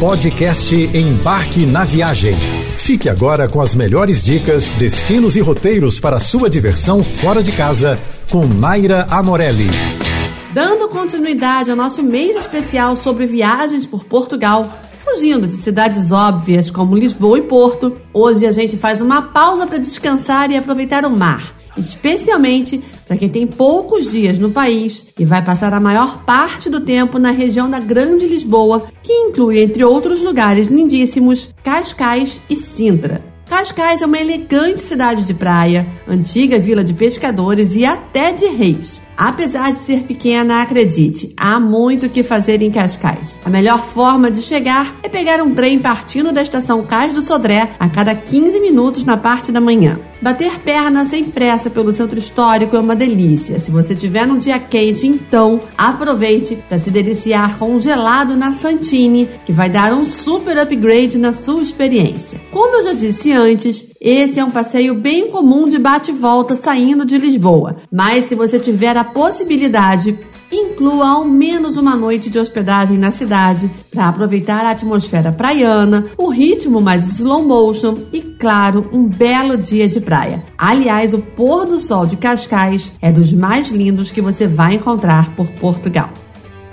Podcast Embarque na Viagem. Fique agora com as melhores dicas, destinos e roteiros para sua diversão fora de casa com Naira Amorelli. Dando continuidade ao nosso mês especial sobre viagens por Portugal, fugindo de cidades óbvias como Lisboa e Porto, hoje a gente faz uma pausa para descansar e aproveitar o mar especialmente para quem tem poucos dias no país e vai passar a maior parte do tempo na região da Grande Lisboa, que inclui, entre outros lugares lindíssimos, Cascais e Sintra. Cascais é uma elegante cidade de praia, antiga vila de pescadores e até de reis. Apesar de ser pequena, acredite, há muito o que fazer em Cascais. A melhor forma de chegar é pegar um trem partindo da estação Cais do Sodré a cada 15 minutos na parte da manhã. Bater perna sem pressa pelo centro histórico é uma delícia. Se você tiver um dia quente, então aproveite para se deliciar com um gelado na Santini, que vai dar um super upgrade na sua experiência. Como eu já disse antes, esse é um passeio bem comum de bate-volta saindo de Lisboa. Mas se você tiver a possibilidade, inclua ao menos uma noite de hospedagem na cidade para aproveitar a atmosfera praiana, o ritmo mais slow motion e, claro, um belo dia de praia. Aliás, o pôr do sol de Cascais é dos mais lindos que você vai encontrar por Portugal.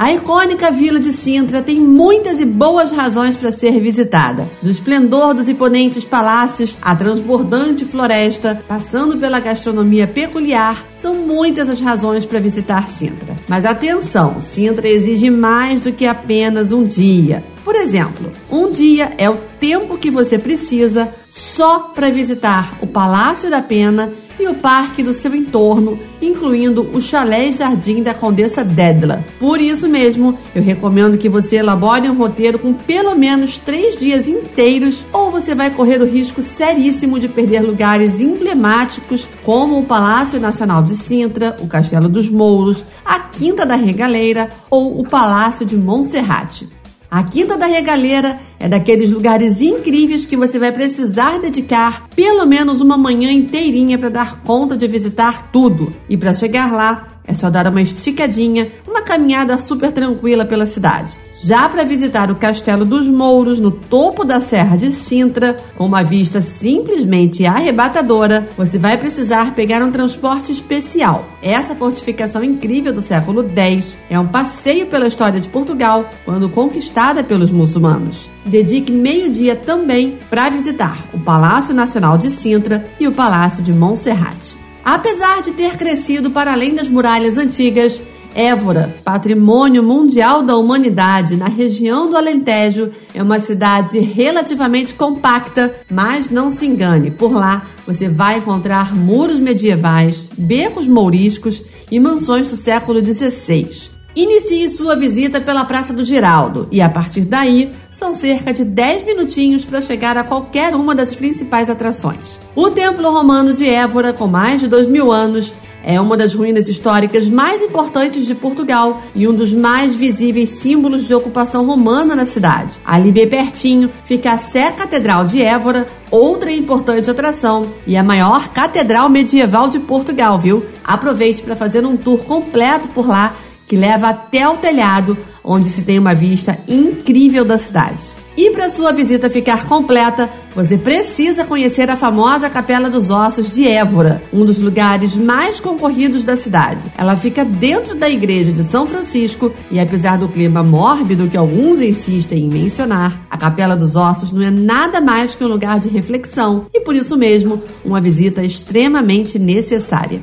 A icônica Vila de Sintra tem muitas e boas razões para ser visitada. Do esplendor dos imponentes palácios à transbordante floresta, passando pela gastronomia peculiar, são muitas as razões para visitar Sintra. Mas atenção, Sintra exige mais do que apenas um dia. Por exemplo, um dia é o tempo que você precisa só para visitar o Palácio da Pena e o parque do seu entorno, incluindo o chalé jardim da Condessa Dedla. Por isso mesmo, eu recomendo que você elabore um roteiro com pelo menos três dias inteiros, ou você vai correr o risco seríssimo de perder lugares emblemáticos como o Palácio Nacional de Sintra, o Castelo dos Mouros, a Quinta da Regaleira ou o Palácio de Monserrate. A Quinta da Regaleira é daqueles lugares incríveis que você vai precisar dedicar pelo menos uma manhã inteirinha para dar conta de visitar tudo. E para chegar lá, é só dar uma esticadinha, uma caminhada super tranquila pela cidade. Já para visitar o Castelo dos Mouros, no topo da Serra de Sintra, com uma vista simplesmente arrebatadora, você vai precisar pegar um transporte especial. Essa fortificação incrível do século X é um passeio pela história de Portugal, quando conquistada pelos muçulmanos. Dedique meio-dia também para visitar o Palácio Nacional de Sintra e o Palácio de Montserrat. Apesar de ter crescido para além das muralhas antigas, Évora, patrimônio mundial da humanidade na região do Alentejo, é uma cidade relativamente compacta, mas não se engane, por lá você vai encontrar muros medievais, becos mouriscos e mansões do século XVI. Inicie sua visita pela Praça do Giraldo e a partir daí são cerca de 10 minutinhos para chegar a qualquer uma das principais atrações. O Templo Romano de Évora, com mais de dois mil anos, é uma das ruínas históricas mais importantes de Portugal e um dos mais visíveis símbolos de ocupação romana na cidade. Ali bem pertinho fica a Sé Catedral de Évora, outra importante atração e a maior catedral medieval de Portugal, viu? Aproveite para fazer um tour completo por lá que leva até o telhado, onde se tem uma vista incrível da cidade. E para sua visita ficar completa, você precisa conhecer a famosa Capela dos Ossos de Évora, um dos lugares mais concorridos da cidade. Ela fica dentro da igreja de São Francisco e, apesar do clima mórbido que alguns insistem em mencionar, a Capela dos Ossos não é nada mais que um lugar de reflexão e, por isso mesmo, uma visita extremamente necessária.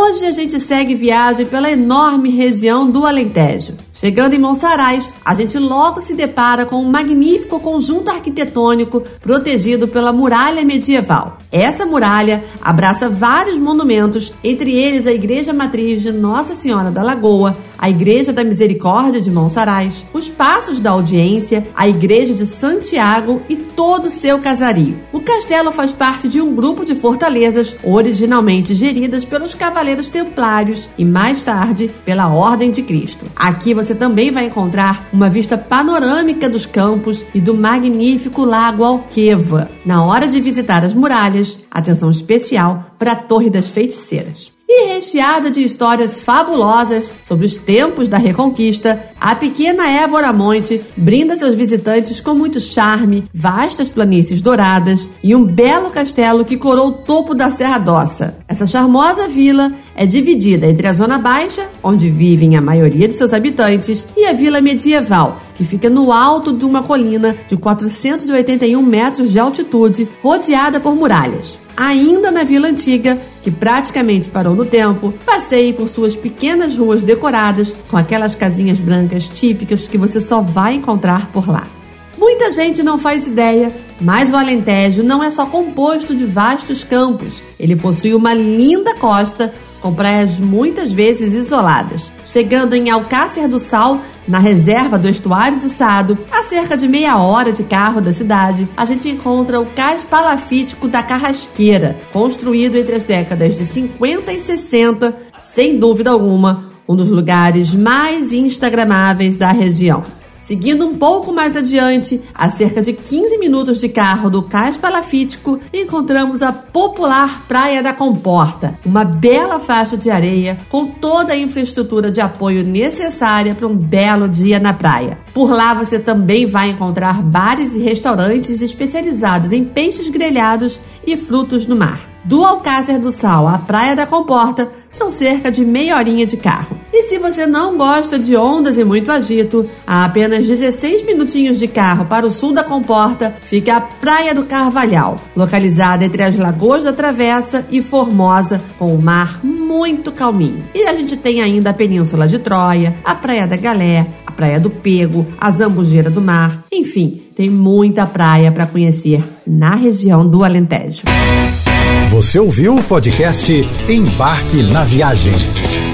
Hoje a gente segue viagem pela enorme região do Alentejo. Chegando em Monsaraz, a gente logo se depara com um magnífico conjunto arquitetônico protegido pela muralha medieval. Essa muralha abraça vários monumentos, entre eles a Igreja Matriz de Nossa Senhora da Lagoa, a Igreja da Misericórdia de Monsaraz, os Passos da Audiência, a Igreja de Santiago e todo o seu casario. O castelo faz parte de um grupo de fortalezas originalmente geridas pelos Cavaleiros Templários e mais tarde pela Ordem de Cristo. Aqui você também vai encontrar uma vista panorâmica dos campos e do magnífico Lago Alqueva. Na hora de visitar as muralhas, atenção especial para a Torre das Feiticeiras. E recheada de histórias fabulosas sobre os tempos da Reconquista, a pequena Évora Monte brinda seus visitantes com muito charme, vastas planícies douradas e um belo castelo que corou o topo da Serra Dossa. Essa charmosa vila é dividida entre a Zona Baixa, onde vivem a maioria de seus habitantes, e a Vila Medieval, que fica no alto de uma colina de 481 metros de altitude, rodeada por muralhas ainda na Vila Antiga, que praticamente parou no tempo, passeie por suas pequenas ruas decoradas com aquelas casinhas brancas típicas que você só vai encontrar por lá. Muita gente não faz ideia, mas o Alentejo não é só composto de vastos campos. Ele possui uma linda costa com praias muitas vezes isoladas. Chegando em Alcácer do Sal, na reserva do estuário do Sado, a cerca de meia hora de carro da cidade, a gente encontra o Cais Palafítico da Carrasqueira, construído entre as décadas de 50 e 60, sem dúvida alguma, um dos lugares mais instagramáveis da região. Seguindo um pouco mais adiante, a cerca de 15 minutos de carro do Cais Palafítico, encontramos a popular Praia da Comporta, uma bela faixa de areia com toda a infraestrutura de apoio necessária para um belo dia na praia. Por lá você também vai encontrar bares e restaurantes especializados em peixes grelhados e frutos do mar. Do Alcácer do Sal à Praia da Comporta são cerca de meia horinha de carro. E se você não gosta de ondas e muito agito, a apenas 16 minutinhos de carro para o sul da Comporta fica a Praia do Carvalhal, localizada entre as Lagoas da Travessa e Formosa, com o mar muito calminho. E a gente tem ainda a Península de Troia, a Praia da Galé, a Praia do Pego, a Zambujeira do Mar, enfim, tem muita praia para conhecer na região do Alentejo. Você ouviu o podcast Embarque na Viagem.